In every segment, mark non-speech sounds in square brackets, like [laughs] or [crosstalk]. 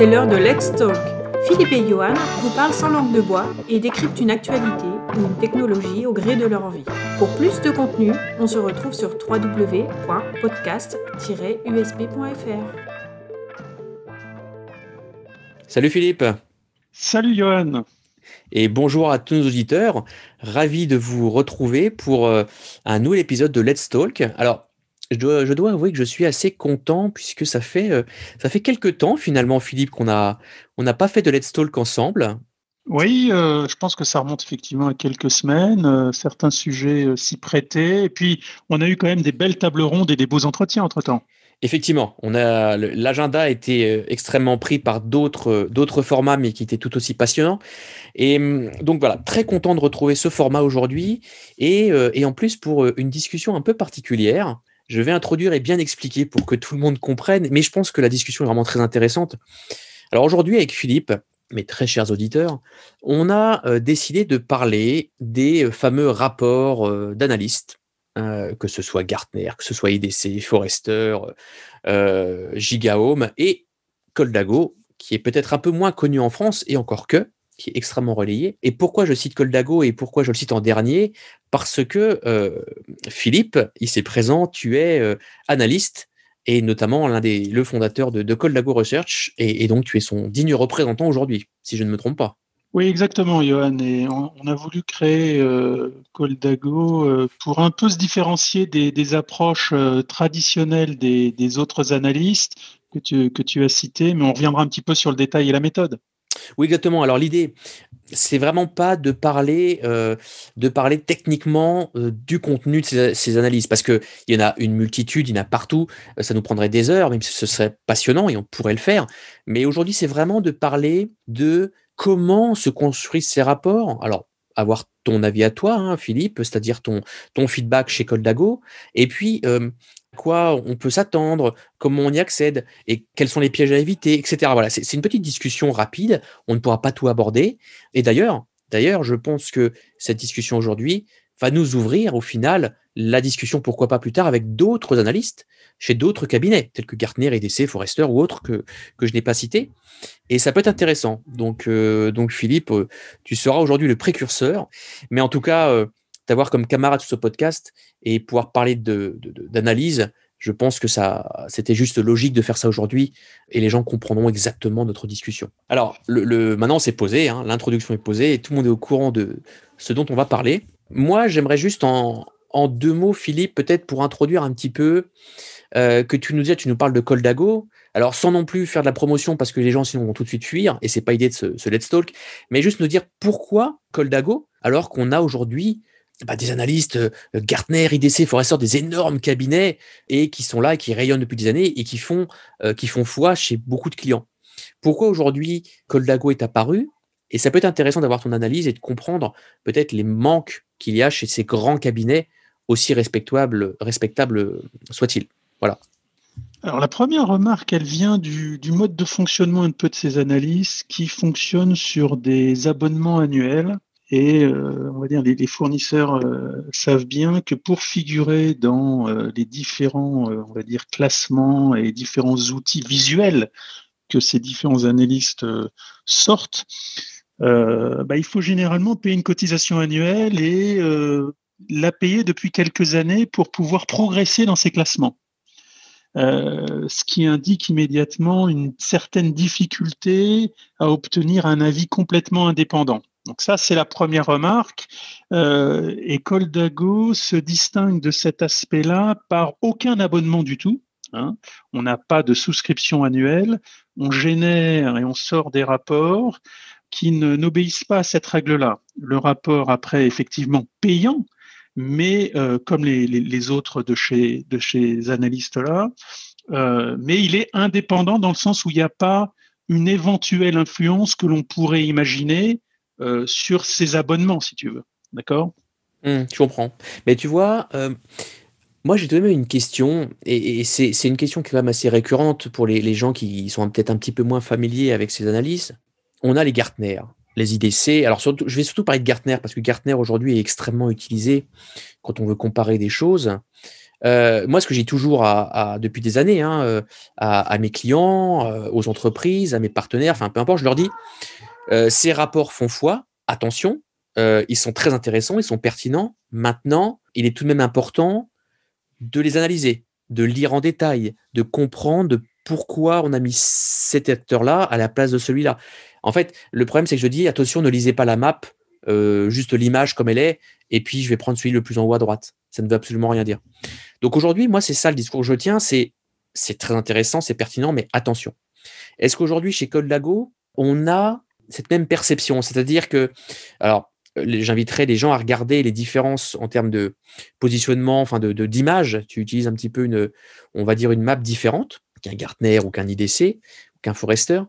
C'est l'heure de Let's Talk. Philippe et Johan vous parlent sans langue de bois et décryptent une actualité ou une technologie au gré de leur envie. Pour plus de contenu, on se retrouve sur www.podcast-usb.fr. Salut Philippe. Salut Johan. Et bonjour à tous nos auditeurs. Ravi de vous retrouver pour euh, un nouvel épisode de Let's Talk. Alors, je dois, je dois avouer que je suis assez content puisque ça fait, euh, ça fait quelques temps finalement, Philippe, qu'on a, on n'a pas fait de Let's Talk ensemble. Oui, euh, je pense que ça remonte effectivement à quelques semaines. certains sujets s'y prêtaient. Et puis, on a eu quand même des belles tables rondes et des beaux entretiens entre-temps. Effectivement, on a l'agenda a été euh, extrêmement pris par d'autres euh, d'autres formats, mais qui étaient tout aussi passionnants. Et hum, donc voilà, très content de retrouver ce format aujourd'hui et, euh, et en plus pour une discussion un peu particulière. Je vais introduire et bien expliquer pour que tout le monde comprenne, mais je pense que la discussion est vraiment très intéressante. Alors aujourd'hui avec Philippe, mes très chers auditeurs, on a décidé de parler des fameux rapports d'analystes euh, que ce soit Gartner, que ce soit IDC, Forrester, euh, Gigahome et Coldago, qui est peut-être un peu moins connu en France et encore que, qui est extrêmement relayé. Et pourquoi je cite Coldago et pourquoi je le cite en dernier? Parce que euh, Philippe, il s'est présent, tu es analyste et notamment l'un des le fondateur de, Coldago Research et, donc tu es son digne représentant aujourd'hui, si je ne me trompe pas. Oui, exactement, Johan. Et on, a voulu créer euh, Coldago euh, pour un peu se différencier des, approches euh, traditionnelles des, autres analystes que tu, que tu as cités, mais on reviendra un petit peu sur le détail et la méthode. Oui, exactement. Alors l'idée, c'est vraiment pas de parler, de parler techniquement du contenu de ces, analyses, parce qu'il y en a une multitude, il y en a partout. Ça nous prendrait des heures, même si ce serait passionnant et on pourrait le faire. Mais aujourd'hui, c'est vraiment de parler de comment se construisent ces rapports Alors, avoir ton avis à toi, hein, Philippe, c'est-à-dire ton, ton feedback chez Coldago, et puis euh, quoi on peut s'attendre, comment on y accède, et quels sont les pièges à éviter, etc. Voilà, c'est une petite discussion rapide, on ne pourra pas tout aborder. Et d'ailleurs, d'ailleurs, je pense que cette discussion aujourd'hui va nous ouvrir au final la discussion, pourquoi pas plus tard, avec d'autres analystes chez d'autres cabinets, tels que Gartner, EDC, Forrester ou autres que, que je n'ai pas cités. Et ça peut être intéressant. Donc, euh, donc Philippe, euh, tu seras aujourd'hui le précurseur. Mais en tout cas, euh, t'avoir comme camarade sur ce podcast et pouvoir parler d'analyse, de, je pense que ça, c'était juste logique de faire ça aujourd'hui et les gens comprendront exactement notre discussion. Alors, le, maintenant c'est posé, hein, l'introduction est posée et tout le monde est au courant de ce dont on va parler. Moi, j'aimerais juste en, en deux mots, Philippe, peut-être pour introduire un petit peu, euh, que tu nous dis, tu nous parles de Coldago. Alors, sans non plus faire de la promotion parce que les gens sinon vont tout de suite fuir, et c'est pas idée de ce, Let's Talk, mais juste nous dire pourquoi Coldago, alors qu'on a aujourd'hui bah, des analystes, euh, Gartner, IDC, Forrester, des énormes cabinets, et qui sont là, qui rayonnent depuis des années, et qui font, euh, qui font foi chez beaucoup de clients. Pourquoi aujourd'hui Coldago est apparu? Et ça peut être intéressant d'avoir ton analyse et de comprendre peut-être les manques qu'il y a chez ces grands cabinets aussi respectable, respectable soit-il. Voilà. Alors la première remarque, elle vient du, mode de fonctionnement un peu de ces analyses qui fonctionnent sur des abonnements annuels. Et euh, on va dire les, fournisseurs euh, savent bien que pour figurer dans euh, les différents, on va dire classements et différents outils visuels que ces différents analystes sortent, bah, il faut généralement payer une cotisation annuelle et l'a payé depuis quelques années pour pouvoir progresser dans ses classements. Euh, ce qui indique immédiatement une certaine difficulté à obtenir un avis complètement indépendant. Donc ça, c'est la première remarque. Euh, et se distingue de cet aspect-là par aucun abonnement du tout. Hein. On n'a pas de souscription annuelle. On génère et on sort des rapports qui n'obéissent pas à cette règle-là. Le rapport, après, effectivement payant, mais euh, comme les, autres de chez, de chez analystes-là, euh, mais il est indépendant dans le sens où il n'y a pas une éventuelle influence que l'on pourrait imaginer euh, sur ces abonnements, si tu veux. D'accord? Mmh, Je comprends. Mais tu vois, moi j'ai tout même une question, et, c'est une question qui est quand même assez récurrente pour les, gens qui sont peut-être un petit peu moins familiers avec ces analyses. On a les Gartner les IDC. Alors, je vais surtout parler de Gartner parce que Gartner aujourd'hui est extrêmement utilisé quand on veut comparer des choses. moi, ce que j'ai toujours à, depuis des années hein, à, mes clients, aux entreprises, à mes partenaires, enfin peu importe, je leur dis ces rapports font foi. Attention, ils sont très intéressants, ils sont pertinents. Maintenant, il est tout de même important de les analyser, de lire en détail, de comprendre pourquoi on a mis cet acteur-là à la place de celui-là. En fait, le problème, c'est que je dis attention, ne lisez pas la map, juste l'image comme elle est, et puis je vais prendre celui le plus en haut à droite. Ça ne veut absolument rien dire. Donc aujourd'hui, moi, c'est ça le discours que je tiens. C'est c'est très intéressant, c'est pertinent, mais attention. Est-ce qu'aujourd'hui, chez Code Lago, on a cette même perception C'est-à-dire que, alors, j'inviterai les gens à regarder les différences en termes de positionnement, enfin de d'image. Tu utilises un petit peu une, on va dire une map différente qu'un Gartner ou qu'un IDC ou qu'un Forester.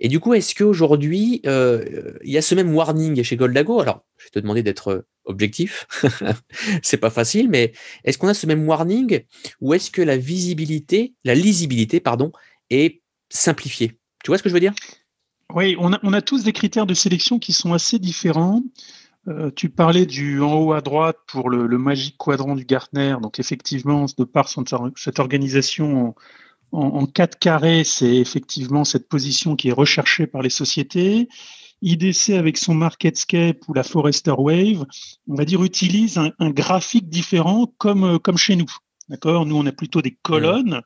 Et du coup, est-ce qu'aujourd'hui, euh, il y a ce même warning chez Goldago? Alors, je vais te demander d'être objectif. [laughs] c'est pas facile, mais est-ce qu'on a ce même warning? Ou est-ce que la visibilité, la lisibilité, pardon, est simplifiée? Tu vois ce que je veux dire? Oui, on a, on a tous des critères de sélection qui sont assez différents. Euh, tu parlais du en haut à droite pour le, magique quadrant du Gartner. Donc effectivement, de par cette organisation en, en, quatre carrés, c'est effectivement cette position qui est recherchée par les sociétés. IDC avec son Marketscape ou la Forester Wave, on va dire, utilise un, un graphique différent comme, euh, comme chez nous. D'accord? Nous, on a plutôt des colonnes.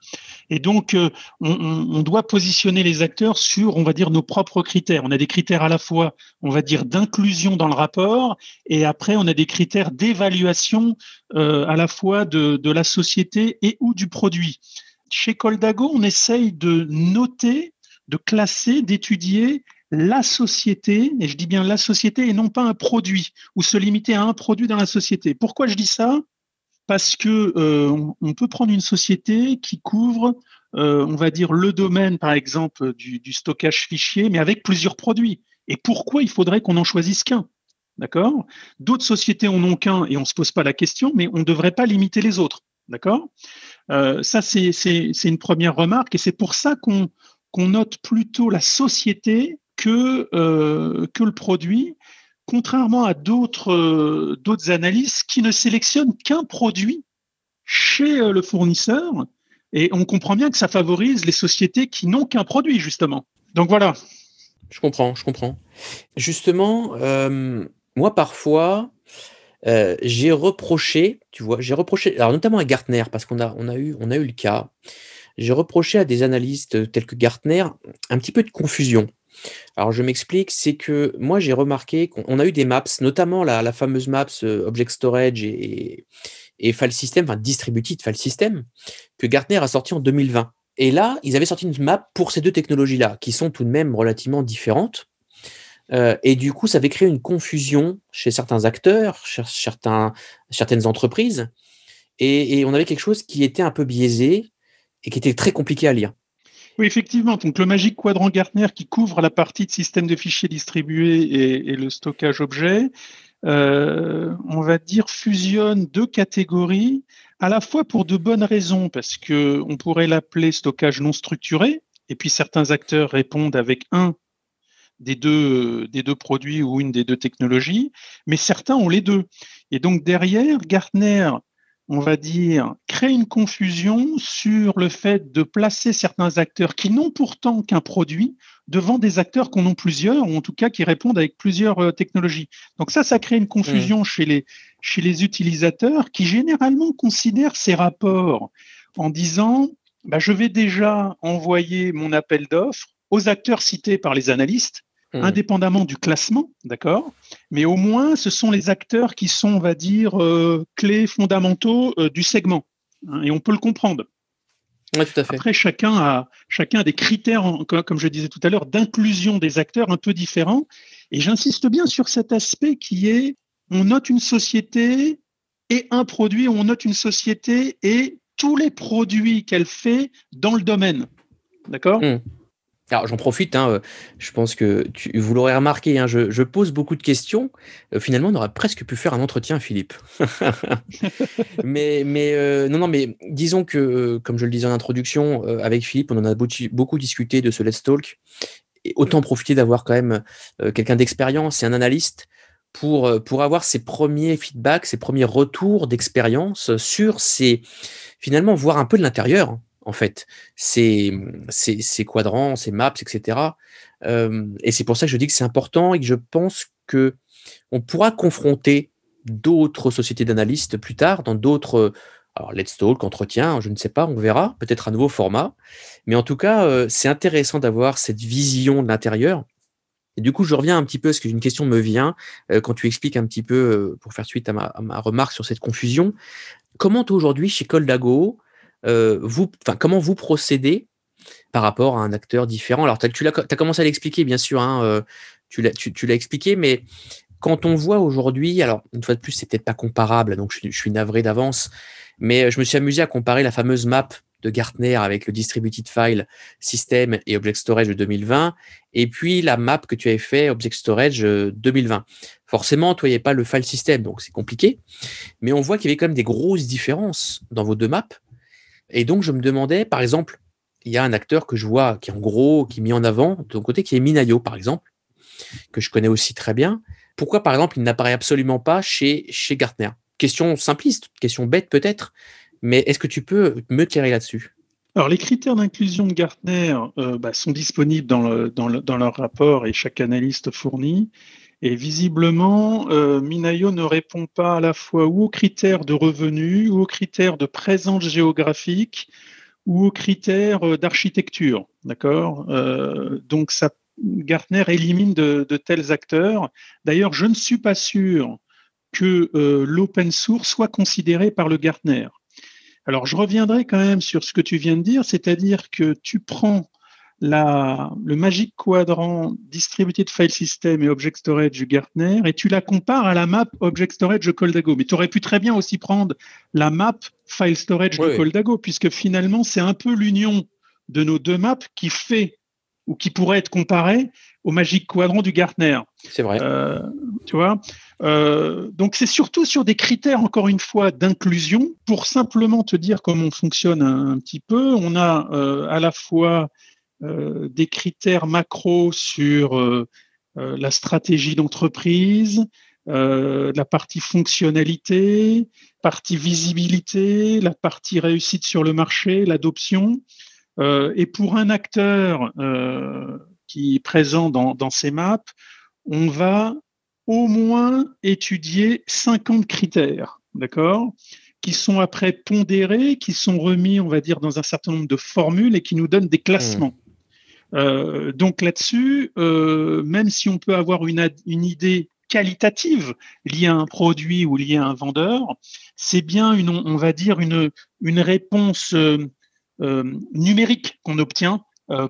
Et donc, euh, on, doit positionner les acteurs sur, on va dire, nos propres critères. On a des critères à la fois, on va dire, d'inclusion dans le rapport, et après, on a des critères d'évaluation euh, à la fois de, de, la société et ou du produit. Chez Coldago, on essaye de noter, de classer, d'étudier la société, et je dis bien la société et non pas un produit, ou se limiter à un produit dans la société. Pourquoi je dis ça? Parce que euh, peut prendre une société qui couvre, euh, on va dire, le domaine, par exemple, du, stockage fichier, mais avec plusieurs produits. Et pourquoi il faudrait qu'on en choisisse qu'un? D'accord? D'autres sociétés en ont qu'un et on ne se pose pas la question, mais on ne devrait pas limiter les autres. D'accord? Euh, Ça, c'est une première remarque et c'est pour ça qu'on note plutôt la société que le produit contrairement à d'autres euh, analyses qui ne sélectionnent qu'un produit chez euh, le fournisseur. Et on comprend bien que ça favorise les sociétés qui n'ont qu'un produit, justement. Donc voilà. Je comprends, je comprends. Justement, euh, moi, parfois, j'ai reproché, tu vois, j'ai reproché, alors notamment à Gartner, parce qu'on a, on a, a eu le cas, j'ai reproché à des analystes tels que Gartner un petit peu de confusion. Alors je m'explique, c'est que moi j'ai remarqué qu'on a eu des maps, notamment la, fameuse maps euh, Object Storage et, File System, enfin Distributed File System, que Gartner a sorti en 2020. Et là, ils avaient sorti une map pour ces deux technologies-là, qui sont tout de même relativement différentes. Euh, et du coup, ça avait créé une confusion chez certains acteurs, chez certaines entreprises. et, on avait quelque chose qui était un peu biaisé et qui était très compliqué à lire. Oui, effectivement. Donc, le magique quadrant Gartner qui couvre la partie de système de fichiers distribués et, le stockage objet, euh, on va dire, fusionne deux catégories, à la fois pour de bonnes raisons, parce que on pourrait l'appeler stockage non structuré, et puis certains acteurs répondent avec un des deux, des deux produits ou une des deux technologies, mais certains ont les deux. Et donc derrière, Gartner on va dire, créer une confusion sur le fait de placer certains acteurs qui n'ont pourtant qu'un produit devant des acteurs qu'on en plusieurs, ou en tout cas qui répondent avec plusieurs euh, technologies. Donc ça, ça crée une confusion mmh. chez, les, chez les utilisateurs qui généralement considèrent ces rapports en disant, bah, je vais déjà envoyer mon appel d'offres aux acteurs cités par les analystes Mmh. indépendamment du classement, d'accord Mais au moins, ce sont les acteurs qui sont, on va dire, euh, clés fondamentaux euh, du segment. Hein, et on peut le comprendre. tout à fait. Après, chacun a, chacun a des critères, comme je disais tout à l'heure, d'inclusion des acteurs un peu différents. Et j'insiste bien sur cet aspect qui est, on note une société et un produit, on note une société et tous les produits qu'elle fait dans le domaine. D'accord? Mmh. Alors j'en profite, hein, euh, je pense que vous l'aurez remarqué, hein, je, pose beaucoup de questions. Euh, finalement, on aurait presque pu faire un entretien, Philippe. [laughs] mais mais euh, non, non, mais disons que, comme je le disais en introduction, avec Philippe, on en a beaucoup discuté de ce Let's Talk. Et autant profiter d'avoir quand même quelqu'un d'expérience et un analyste pour, pour avoir ces premiers feedbacks, ces premiers retours d'expérience sur ces, finalement, voir un peu de l'intérieur, en fait, ces, quadrants, ces maps, etc. Euh, et c'est pour ça que je dis que c'est important et que je pense que on pourra confronter d'autres sociétés d'analystes plus tard dans d'autres alors, Let's Talk, entretien, je ne sais pas, on verra, peut-être un nouveau format. Mais en tout cas, euh, c'est intéressant d'avoir cette vision de l'intérieur. Et du coup, je reviens un petit peu, parce qu'une question me vient, euh, quand tu expliques un petit peu, pour faire suite à ma, remarque sur cette confusion, comment aujourd'hui, chez Coldago, vous, comment vous procédez par rapport à un acteur différent? Alors, tu as, commencé à l'expliquer, bien sûr, hein, tu l'as expliqué, mais quand on voit aujourd'hui, alors une fois de plus, c'est peut-être pas comparable, donc je, suis navré d'avance, mais euh, je me suis amusé à comparer la fameuse map de Gartner avec le Distributed File System et Object Storage de 2020, et puis la map que tu avais fait Object Storage 2020. Euh, Forcément, toi, il n'y avait pas le file system, donc c'est compliqué, mais on voit qu'il y avait quand même des grosses différences dans vos deux maps. Et donc, je me demandais, par exemple, il y a un acteur que je vois qui est en gros, qui est mis en avant de ton côté, qui est Minayo, par exemple, que je connais aussi très bien. Pourquoi, par exemple, il n'apparaît absolument pas chez, chez Gartner? Question simpliste, question bête peut-être, mais est-ce que tu peux me tirer là-dessus? Alors, les critères d'inclusion de Gartner euh, bah, sont disponibles dans, dans, leur rapport et chaque analyste fournit. Et visiblement, euh, Minayo ne répond pas à la fois ou aux critères de revenus, ou aux critères de présence géographique, ou aux critères euh, d'architecture. D'accord Donc, ça, Gartner élimine de, tels acteurs. D'ailleurs, je ne suis pas sûr que euh, l'open source soit considéré par le Gartner. Alors, je reviendrai quand même sur ce que tu viens de dire, c'est-à-dire que tu prends la, le Magic Quadrant Distributed File System et Object Storage du Gartner et tu la compares à la map Object Storage de Coldago. Mais tu aurais pu très bien aussi prendre la map File Storage de Coldago, puisque finalement, c'est un peu l'union de nos deux maps qui fait ou qui pourrait être comparée au Magic Quadrant du Gartner. C'est vrai. Euh, tu vois euh, donc c'est surtout sur des critères, encore une fois, d'inclusion. Pour simplement te dire comment on fonctionne un, petit peu, on a euh, à la fois des critères macro sur la stratégie d'entreprise, la partie fonctionnalité, partie visibilité, la partie réussite sur le marché, l'adoption. et pour un acteur qui est présent dans, dans ces maps, on va au moins étudier 50 critères, d'accord qui sont après pondérés, qui sont remis, on va dire, dans un certain nombre de formules et qui nous donnent des classements. Euh, donc là-dessus, euh, même si on peut avoir une, une, idée qualitative liée à un produit ou liée à un vendeur, c'est bien une, on va dire, une, une réponse euh, numérique qu'on obtient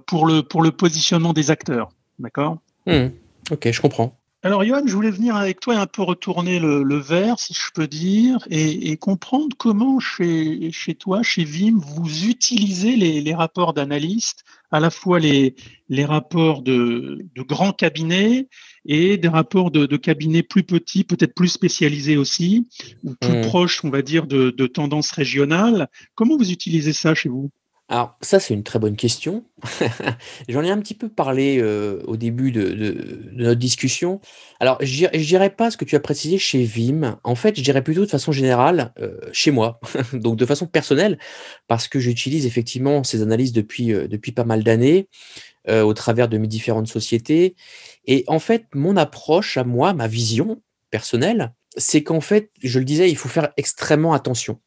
pour, le, pour le positionnement des acteurs. D'accord? Mmh. Ok, je comprends. Alors, Johan, je voulais venir avec toi et un peu retourner le, le verre, si je peux dire, et, et comprendre comment chez, chez, toi, chez Vim, vous utilisez les, les rapports d'analystes, à la fois les, les rapports de, de, grands cabinets et des rapports de, de cabinets plus petits, peut-être plus spécialisés aussi, ou plus mmh. proches, on va dire, de, de tendances régionales. Comment vous utilisez ça chez vous? Alors, ça, c'est une très bonne question. [laughs] J'en ai un petit peu parlé euh, au début de, notre discussion. Alors, je ne dirais pas ce que tu as précisé chez Vim. En fait, je dirais plutôt de façon générale euh, chez moi, [laughs] donc de façon personnelle, parce que j'utilise effectivement ces analyses depuis, euh, depuis pas mal d'années au travers de mes différentes sociétés. Et en fait, mon approche à moi, ma vision personnelle, c'est qu'en fait, je le disais, il faut faire extrêmement attention.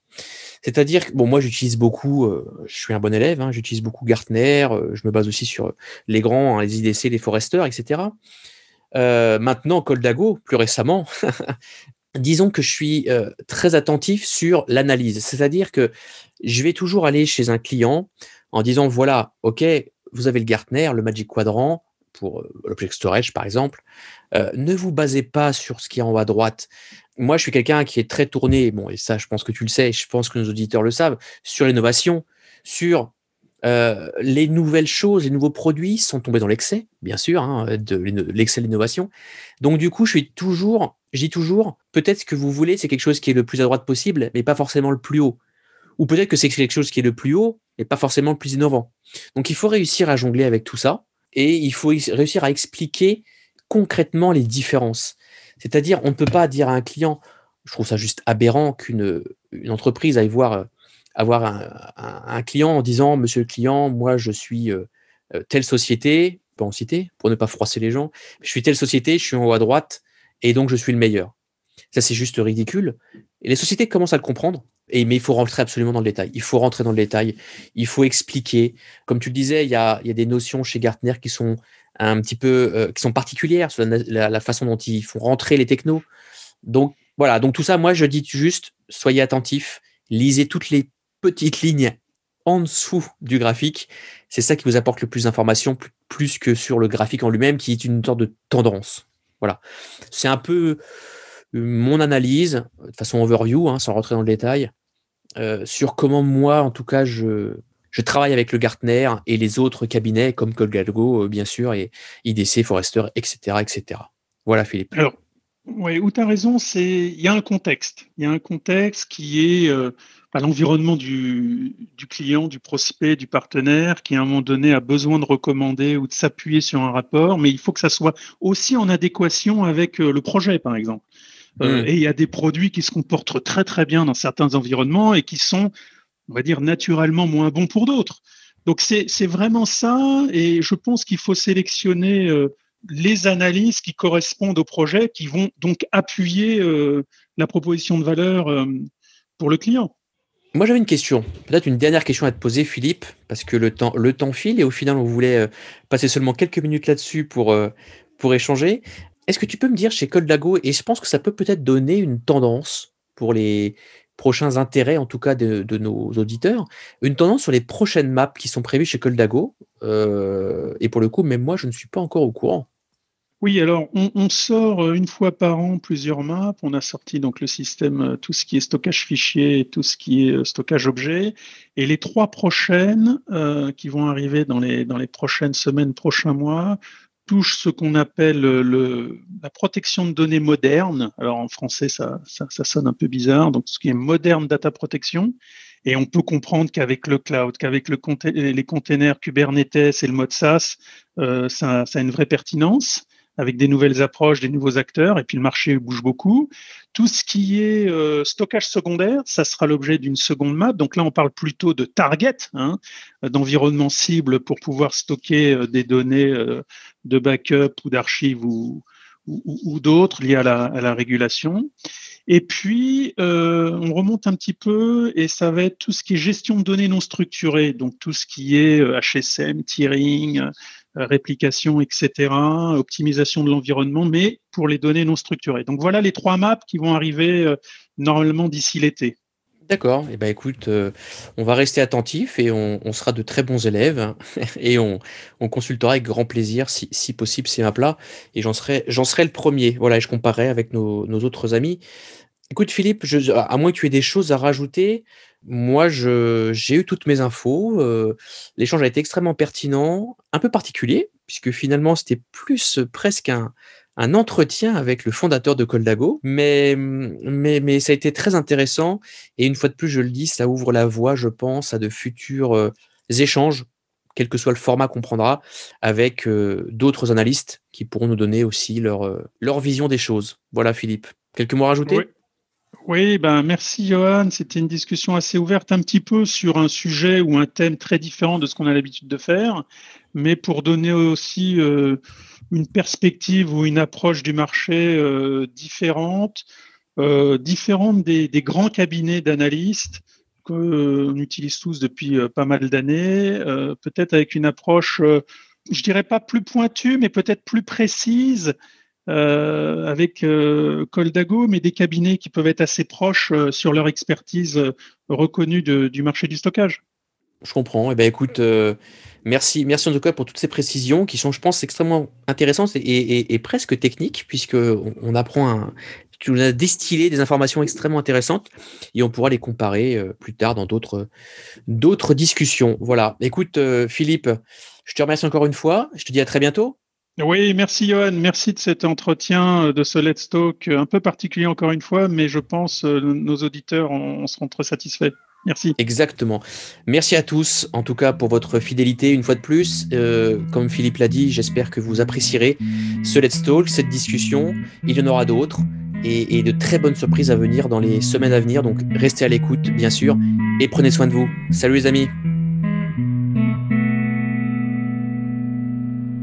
C'est-à-dire que, bon, moi, j'utilise beaucoup, euh, je suis un bon élève, hein, j'utilise beaucoup Gartner, euh, je me base aussi sur les grands, hein, les IDC, les Foresters, etc. Euh, maintenant, Coldago, plus récemment, [laughs] disons que je suis très attentif sur l'analyse. C'est-à-dire que je vais toujours aller chez un client en disant, voilà, OK, vous avez le Gartner, le Magic Quadrant, pour l'Object Storage, par exemple. ne vous basez pas sur ce qui est en haut à droite moi, je suis quelqu'un qui est très tourné, bon, et ça, je pense que tu le sais, je pense que nos auditeurs le savent, sur l'innovation, sur euh, les nouvelles choses, les nouveaux produits sont tombés dans l'excès, bien sûr, hein, de l'excès de l'innovation. Donc, du coup, je suis toujours, je dis toujours, peut-être ce que vous voulez, c'est quelque chose qui est le plus à droite possible, mais pas forcément le plus haut. Ou peut-être que c'est quelque chose qui est le plus haut, et pas forcément le plus innovant. Donc, il faut réussir à jongler avec tout ça, et il faut réussir à expliquer concrètement les différences. C'est-à-dire, on ne peut pas dire à un client, je trouve ça juste aberrant qu'une une entreprise aille voir avoir un, client en disant Monsieur le client, moi je suis telle société, pas en citer, pour ne pas froisser les gens, je suis telle société, je suis en haut à droite, et donc je suis le meilleur. Ça, c'est juste ridicule. Les sociétés commencent à le comprendre. Mais il faut rentrer absolument dans le détail. Il faut rentrer dans le détail. Il faut expliquer. Comme tu le disais, il y a des notions chez Gartner qui sont un petit peu, euh, qui sont particulières sur la, façon dont ils font rentrer les technos. Donc, voilà. Donc, tout ça, moi, je dis juste, soyez attentifs. Lisez toutes les petites lignes en dessous du graphique. C'est ça qui vous apporte le plus d'informations, plus que sur le graphique en lui-même, qui est une sorte de tendance. Voilà. C'est un peu mon analyse, de façon overview, hein, sans rentrer dans le détail, euh, sur comment moi, en tout cas, je, je travaille avec le Gartner et les autres cabinets comme Colgalgo, euh, bien sûr, et IDC, Forrester, etc., etc. Voilà, Philippe. Alors, oui, où tu as raison, c'est il y a un contexte. Il y a un contexte qui est euh, l'environnement du, du, client, du prospect, du partenaire, qui à un moment donné a besoin de recommander ou de s'appuyer sur un rapport, mais il faut que ça soit aussi en adéquation avec le projet, par exemple. Euh, mm. Et il y a des produits qui se comportent très très bien dans certains environnements et qui sont, on va dire, naturellement moins bons pour d'autres. Donc c'est vraiment ça, et je pense qu'il faut sélectionner euh, les analyses qui correspondent au projet, qui vont donc appuyer euh, la proposition de valeur pour le client. Moi j'avais une question, peut-être une dernière question à te poser, Philippe, parce que le temps, le temps file et au final on voulait passer seulement quelques minutes là-dessus pour, pour échanger. Est-ce que tu peux me dire chez Coldago, et je pense que ça peut peut-être donner une tendance pour les prochains intérêts, en tout cas de, nos auditeurs, une tendance sur les prochaines maps qui sont prévues chez Coldago. Euh, et pour le coup, même moi, je ne suis pas encore au courant. Oui, alors on, sort euh, une fois par an plusieurs maps. On a sorti donc le système, euh, tout ce qui est stockage fichier tout ce qui est stockage objet. Et les trois prochaines qui vont arriver dans les prochaines semaines, prochains mois, touche ce qu'on appelle le, la protection de données moderne. Alors en français, ça, sonne un peu bizarre. Donc ce qui est moderne data protection. Et on peut comprendre qu'avec le cloud, qu'avec le, les containers Kubernetes et le mode SaaS, euh, ça, a une vraie pertinence avec des nouvelles approches, des nouveaux acteurs, et puis le marché bouge beaucoup. Tout ce qui est euh, stockage secondaire, ça sera l'objet d'une seconde map. Donc là, on parle plutôt de target, hein, d'environnement cible pour pouvoir stocker euh, des données euh, de backup ou d'archives ou, d'autres liées à la, à la, régulation. Et puis, on remonte un petit peu et ça va être tout ce qui est gestion de données non structurées, donc tout ce qui est HSM, tiering, réplication, etc., optimisation de l'environnement, mais pour les données non structurées. Donc voilà les trois maps qui vont arriver euh, normalement d'ici l'été. D'accord. Eh ben écoute, euh, on va rester attentif et on, sera de très bons élèves [laughs] et on, consultera avec grand plaisir si, possible ces maps-là. Et j'en serai, j'en serai le premier. Voilà, et je comparerai avec nos, nos autres amis. Écoute Philippe, à moins que tu aies des choses à rajouter, moi, j'ai eu toutes mes infos. Euh, l'échange a été extrêmement pertinent, un peu particulier, puisque finalement, c'était plus presque un, entretien avec le fondateur de Coldago, mais, mais, mais ça a été très intéressant. Et une fois de plus, je le dis, ça ouvre la voie, je pense, à de futurs euh, échanges, quel que soit le format qu'on prendra, avec euh, d'autres analystes qui pourront nous donner aussi leur, vision des choses. Voilà, Philippe. Quelques mots à rajouter? Ben merci Johan. C'était une discussion assez ouverte, un petit peu sur un sujet ou un thème très différent de ce qu'on a l'habitude de faire, mais pour donner aussi euh, une perspective ou une approche du marché euh, différente, euh, différente des, grands cabinets d'analystes qu'on utilise tous depuis pas mal d'années, peut-être avec une approche, je dirais pas plus pointue, mais peut-être plus précise euh, avec euh, Coldago, mais des cabinets qui peuvent être assez proches euh, sur leur expertise reconnue du marché du stockage. Je comprends. Eh ben, écoute, merci, merci en tout cas pour toutes ces précisions qui sont, je pense, extrêmement intéressantes et, presque techniques, puisque on, apprend tu nous as distillé des informations extrêmement intéressantes et on pourra les comparer plus tard dans d'autres discussions. Voilà. Écoute, Philippe, je te remercie encore une fois. Je te dis à très bientôt. Oui, merci Johan, merci de cet entretien, euh, de ce Let's Talk euh, un peu particulier encore une fois, mais je pense euh, nos auditeurs en seront très satisfaits. Merci. Exactement. Merci à tous, en tout cas, pour votre fidélité une fois de plus. Comme Philippe l'a dit, j'espère que vous apprécierez ce Let's Talk, cette discussion. Il y en aura d'autres et, et de très bonnes surprises à venir dans les semaines à venir. Donc restez à l'écoute, bien sûr, et prenez soin de vous. Salut les amis.